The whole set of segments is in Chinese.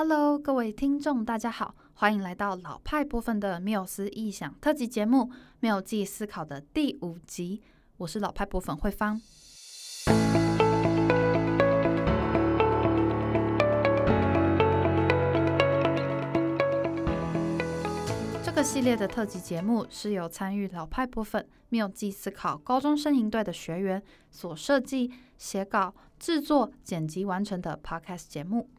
Hello，各位听众，大家好，欢迎来到老派部分的缪斯异想特辑节目《缪记思考》的第五集。我是老派博粉慧芳。这个系列的特辑节目是由参与老派部分缪记思考高中生营队的学员所设计、写稿、制作、剪辑完成的 Podcast 节目。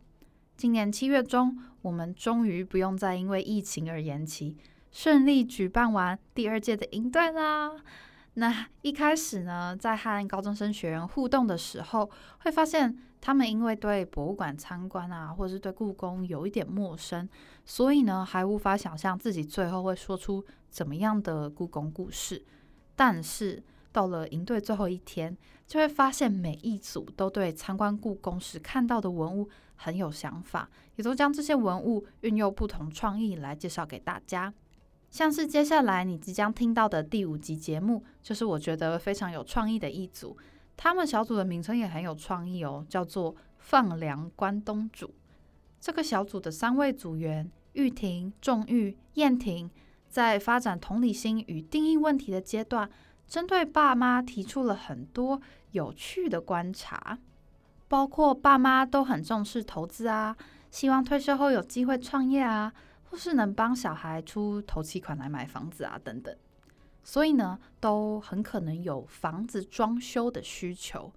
今年七月中，我们终于不用再因为疫情而延期，顺利举办完第二届的营队啦。那一开始呢，在和高中生学员互动的时候，会发现他们因为对博物馆参观啊，或者是对故宫有一点陌生，所以呢，还无法想象自己最后会说出怎么样的故宫故事。但是到了营队最后一天，就会发现每一组都对参观故宫时看到的文物。很有想法，也都将这些文物运用不同创意来介绍给大家。像是接下来你即将听到的第五集节目，就是我觉得非常有创意的一组。他们小组的名称也很有创意哦，叫做“放粮关东煮”。这个小组的三位组员玉婷、仲玉、燕婷，在发展同理心与定义问题的阶段，针对爸妈提出了很多有趣的观察。包括爸妈都很重视投资啊，希望退休后有机会创业啊，或是能帮小孩出头期款来买房子啊等等，所以呢，都很可能有房子装修的需求。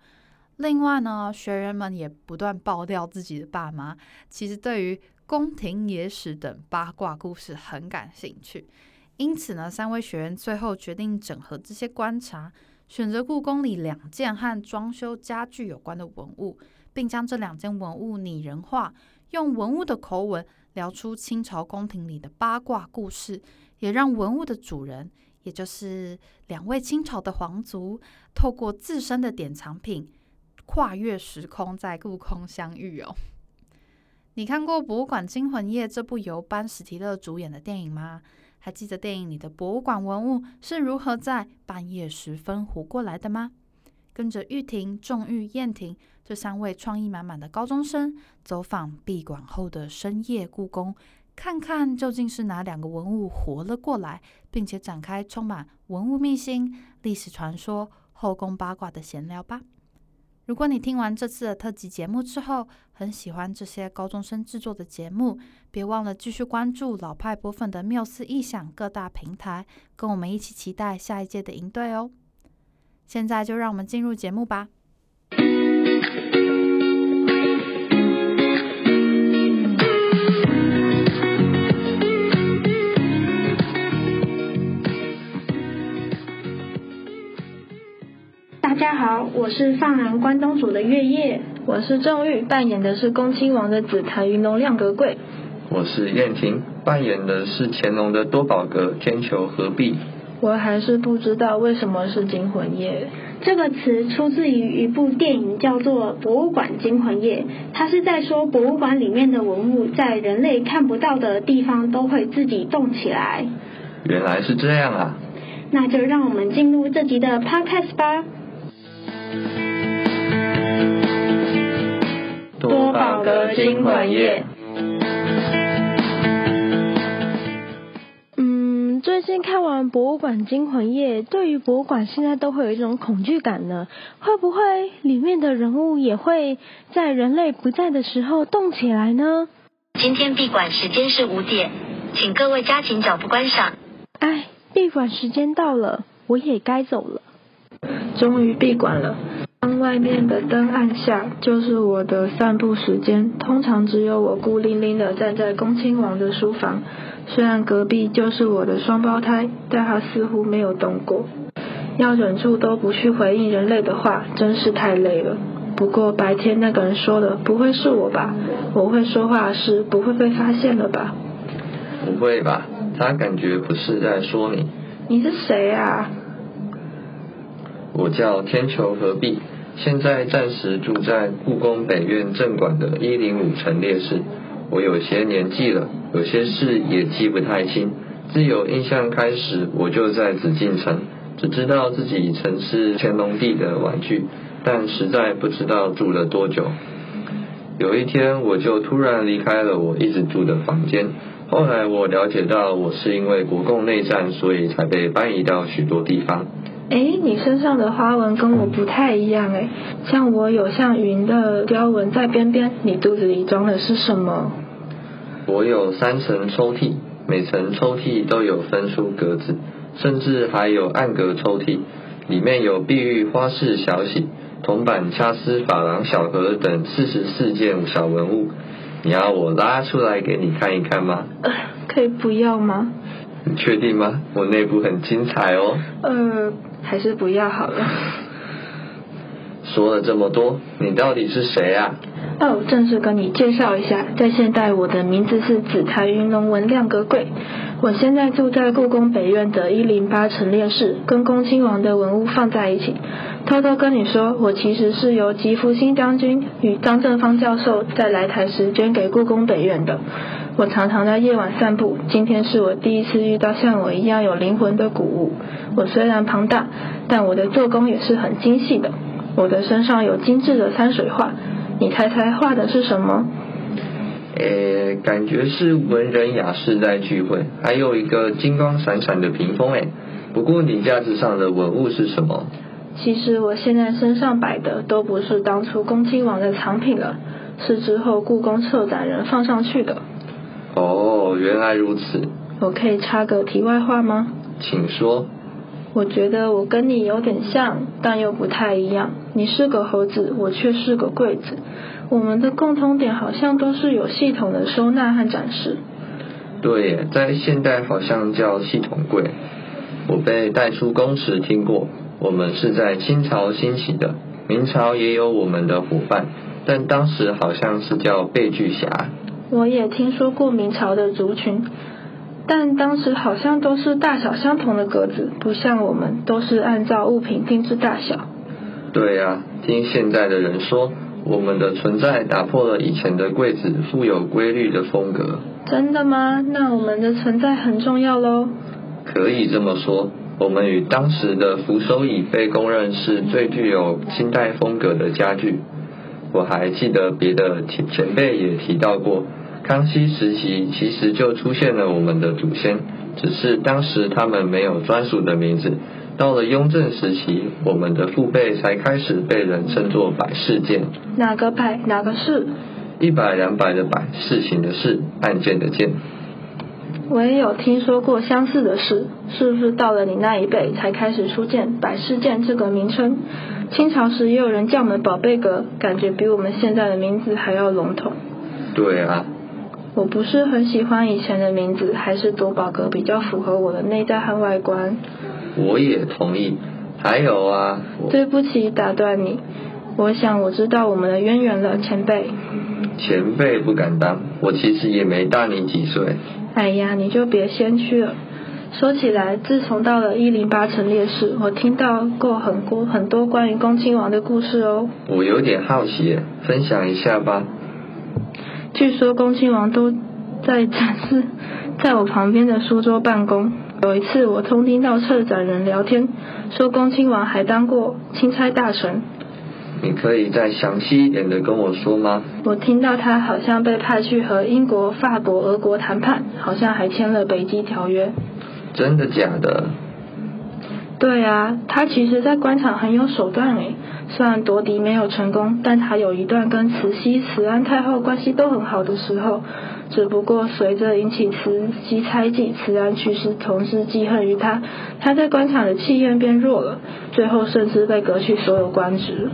另外呢，学员们也不断爆料自己的爸妈，其实对于宫廷野史等八卦故事很感兴趣，因此呢，三位学员最后决定整合这些观察。选择故宫里两件和装修家具有关的文物，并将这两件文物拟人化，用文物的口吻聊出清朝宫廷里的八卦故事，也让文物的主人，也就是两位清朝的皇族，透过自身的典藏品，跨越时空在故宫相遇哦。你看过《博物馆惊魂夜》这部由班史提勒主演的电影吗？还记得电影里的博物馆文物是如何在半夜时分活过来的吗？跟着玉婷、仲玉、燕婷这三位创意满满的高中生，走访闭馆后的深夜故宫，看看究竟是哪两个文物活了过来，并且展开充满文物秘辛、历史传说、后宫八卦的闲聊吧。如果你听完这次的特辑节目之后，很喜欢这些高中生制作的节目，别忘了继续关注老派博粉的缪斯异想各大平台，跟我们一起期待下一届的营队哦。现在就让我们进入节目吧。好，我是放粮关东煮的月夜，我是郑玉，扮演的是恭亲王的紫檀云龙亮格柜。我是燕婷，扮演的是乾隆的多宝阁天球合璧。我还是不知道为什么是惊魂夜。这个词出自于一部电影，叫做《博物馆惊魂夜》，它是在说博物馆里面的文物在人类看不到的地方都会自己动起来。原来是这样啊！那就让我们进入这集的 Podcast 吧。多宝阁惊魂夜。嗯，最近看完《博物馆惊魂夜》，对于博物馆现在都会有一种恐惧感呢。会不会里面的人物也会在人类不在的时候动起来呢？今天闭馆时间是五点，请各位加紧脚步观赏。哎，闭馆时间到了，我也该走了。终于闭馆了。当外面的灯暗下，就是我的散步时间。通常只有我孤零零的站在恭亲王的书房，虽然隔壁就是我的双胞胎，但他似乎没有动过。要忍住都不去回应人类的话，真是太累了。不过白天那个人说的，不会是我吧？我会说话的事不会被发现了吧？不会吧？他感觉不是在说你。你是谁啊？我叫天球合璧，现在暂时住在故宫北院正馆的一零五陈列室。我有些年纪了，有些事也记不太清。自有印象开始，我就在紫禁城，只知道自己曾是乾隆帝的玩具，但实在不知道住了多久。有一天我就突然离开了我一直住的房间。后来我了解到，我是因为国共内战，所以才被搬移到许多地方。哎，你身上的花纹跟我不太一样哎，像我有像云的雕纹在边边，你肚子里装的是什么？我有三层抽屉，每层抽屉都有分出格子，甚至还有暗格抽屉，里面有碧玉花式小喜、铜板掐丝珐琅小盒等四十四件小文物。你要我拉出来给你看一看吗？呃，可以不要吗？你确定吗？我内部很精彩哦。呃，还是不要好了。说了这么多，你到底是谁啊？哦，正式跟你介绍一下，在现代我的名字是紫台云龙文亮格贵，我现在住在故宫北院的一零八陈列室，跟恭亲王的文物放在一起。偷偷跟你说，我其实是由吉福新将军与张正芳教授在来台时捐给故宫北院的。我常常在夜晚散步，今天是我第一次遇到像我一样有灵魂的古物。我虽然庞大，但我的做工也是很精细的。我的身上有精致的山水画。你猜猜画的是什么？诶，感觉是文人雅士在聚会，还有一个金光闪闪的屏风哎。不过你架子上的文物是什么？其实我现在身上摆的都不是当初恭亲王的藏品了，是之后故宫策展人放上去的。哦，原来如此。我可以插个题外话吗？请说。我觉得我跟你有点像，但又不太一样。你是个猴子，我却是个柜子。我们的共通点好像都是有系统的收纳和展示。对，在现代好像叫系统柜。我被带出宫时听过，我们是在清朝兴起的，明朝也有我们的伙伴，但当时好像是叫贝巨侠。我也听说过明朝的族群。但当时好像都是大小相同的格子，不像我们都是按照物品定制大小。对呀，听现在的人说，我们的存在打破了以前的柜子富有规律的风格。真的吗？那我们的存在很重要喽。可以这么说，我们与当时的扶手椅被公认是最具有清代风格的家具。我还记得别的前前辈也提到过。康熙时期其实就出现了我们的祖先，只是当时他们没有专属的名字。到了雍正时期，我们的父辈才开始被人称作百事件。哪个百？哪个事？一百两百的百，事情的事，案件的件。我也有听说过相似的事，是不是到了你那一辈才开始出现百事件这个名称？清朝时也有人叫我们宝贝阁，感觉比我们现在的名字还要笼统。对啊。我不是很喜欢以前的名字，还是多宝格比较符合我的内在和外观。我也同意。还有啊，对不起，打断你。我想我知道我们的渊源了，前辈。前辈不敢当，我其实也没大你几岁。哎呀，你就别谦虚了。说起来，自从到了一零八陈列室，我听到过很多很多关于恭亲王的故事哦。我有点好奇，分享一下吧。据说恭亲王都在展示，在我旁边的书桌办公。有一次，我偷听到策展人聊天，说恭亲王还当过钦差大臣。你可以再详细一点的跟我说吗？我听到他好像被派去和英国、法国、俄国谈判，好像还签了北极条约。真的假的？对啊，他其实在官场很有手段诶。虽然夺嫡没有成功，但他有一段跟慈禧、慈安太后关系都很好的时候。只不过随着引起慈禧猜忌，慈安去世，同时记恨于他，他在官场的气焰变弱了，最后甚至被革去所有官职。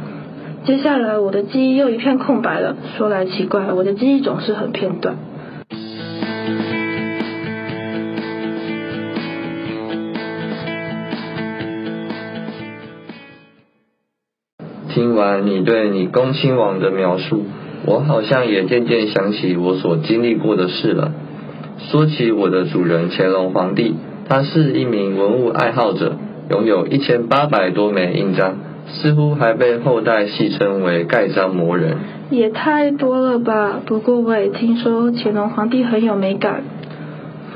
接下来我的记忆又一片空白了。说来奇怪，我的记忆总是很片段。听完你对你恭亲王的描述，我好像也渐渐想起我所经历过的事了。说起我的主人乾隆皇帝，他是一名文物爱好者，拥有一千八百多枚印章，似乎还被后代戏称为盖章魔人。也太多了吧？不过我也听说乾隆皇帝很有美感。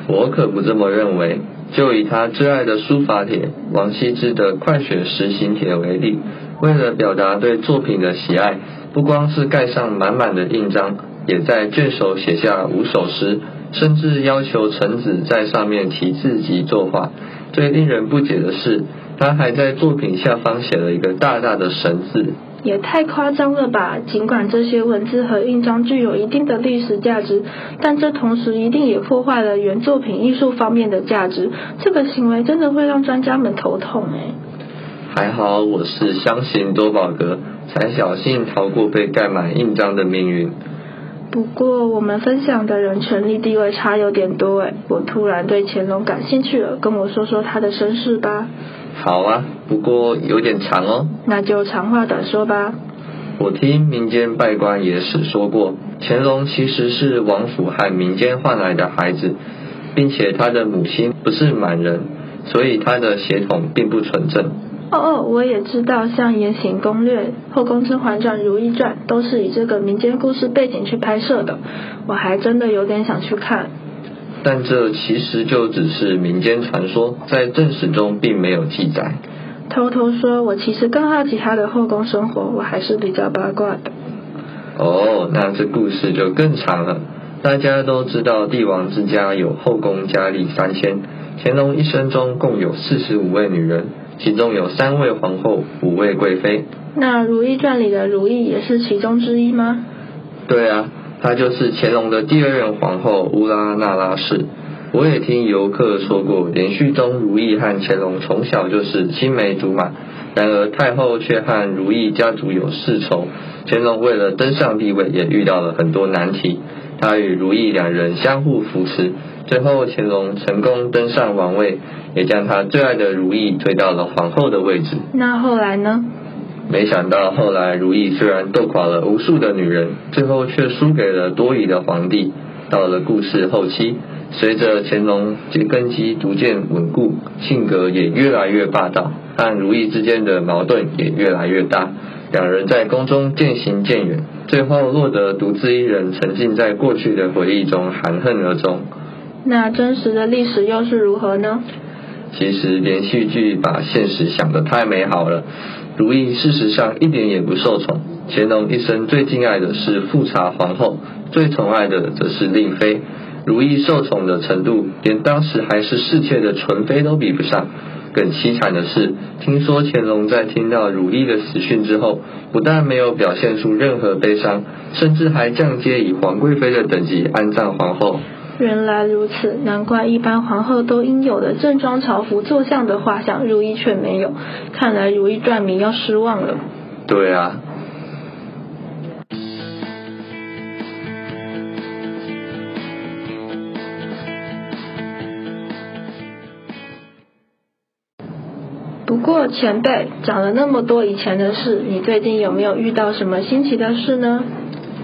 我可不这么认为。就以他挚爱的书法帖王羲之的《快雪时行帖》为例。为了表达对作品的喜爱，不光是盖上满满的印章，也在卷首写下五首诗，甚至要求臣子在上面题字及作画。最令人不解的是，他还在作品下方写了一个大大的神字。也太夸张了吧！尽管这些文字和印章具有一定的历史价值，但这同时一定也破坏了原作品艺术方面的价值。这个行为真的会让专家们头痛哎。还好我是相信多宝格，才侥幸逃过被盖满印章的命运。不过我们分享的人权力地位差有点多哎，我突然对乾隆感兴趣了，跟我说说他的身世吧。好啊，不过有点长哦。那就长话短说吧。我听民间拜官野史说过，乾隆其实是王府和民间换来的孩子，并且他的母亲不是满人，所以他的血统并不纯正。哦哦，我也知道，像《延禧攻略》《后宫甄嬛传》《如懿传》都是以这个民间故事背景去拍摄的，我还真的有点想去看。但这其实就只是民间传说，在正史中并没有记载。偷偷说，我其实更好奇他的后宫生活，我还是比较八卦的。哦，那这故事就更长了。大家都知道，帝王之家有后宫佳丽三千，乾隆一生中共有四十五位女人，其中有三位皇后，五位贵妃。那《如懿传》里的如懿也是其中之一吗？对啊。她就是乾隆的第二任皇后乌拉那拉氏。我也听游客说过，连续中如懿和乾隆从小就是青梅竹马。然而太后却和如懿家族有世仇，乾隆为了登上帝位，也遇到了很多难题。他与如懿两人相互扶持，最后乾隆成功登上王位，也将他最爱的如懿推到了皇后的位置。那后来呢？没想到后来，如懿虽然斗垮了无数的女人，最后却输给了多疑的皇帝。到了故事后期，随着乾隆根基逐渐稳固，性格也越来越霸道，和如懿之间的矛盾也越来越大。两人在宫中渐行渐远，最后落得独自一人，沉浸在过去的回忆中，含恨而终。那真实的历史又是如何呢？其实连续剧把现实想得太美好了。如懿事实上一点也不受宠，乾隆一生最敬爱的是富察皇后，最宠爱的则是令妃。如懿受宠的程度，连当时还是侍妾的纯妃都比不上。更凄惨的是，听说乾隆在听到如懿的死讯之后，不但没有表现出任何悲伤，甚至还降阶以皇贵妃的等级安葬皇后。原来如此，难怪一般皇后都应有的正装朝服坐像的画像，如懿却没有。看来《如懿传》迷要失望了。对啊。不过前辈讲了那么多以前的事，你最近有没有遇到什么新奇的事呢？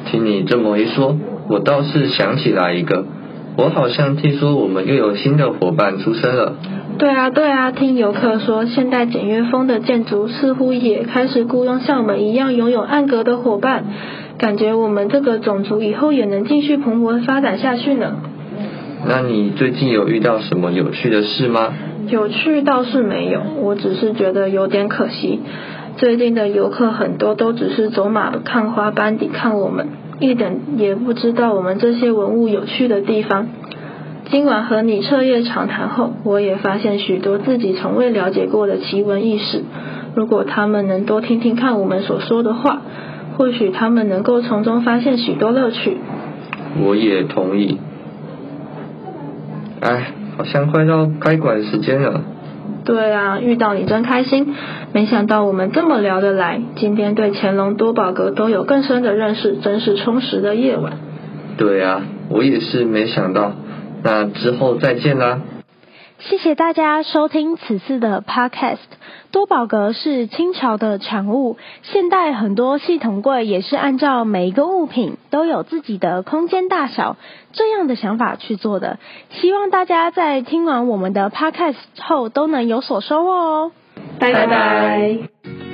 听你这么一说，我倒是想起来一个。我好像听说我们又有新的伙伴出生了。对啊，对啊，听游客说，现代简约风的建筑似乎也开始雇佣像我们一样拥有暗格的伙伴，感觉我们这个种族以后也能继续蓬勃发展下去呢。那你最近有遇到什么有趣的事吗？有趣倒是没有，我只是觉得有点可惜。最近的游客很多都只是走马看花班底看我们。一点也不知道我们这些文物有趣的地方。今晚和你彻夜长谈后，我也发现许多自己从未了解过的奇闻异事。如果他们能多听听看我们所说的话，或许他们能够从中发现许多乐趣。我也同意。哎，好像快到开馆时间了。对啊，遇到你真开心。没想到我们这么聊得来，今天对乾隆多宝格都有更深的认识，真是充实的夜晚。对啊，我也是没想到。那之后再见啦。谢谢大家收听此次的 Podcast。多宝格是清朝的产物，现代很多系统柜也是按照每一个物品都有自己的空间大小这样的想法去做的。希望大家在听完我们的 Podcast 后都能有所收获哦。拜拜。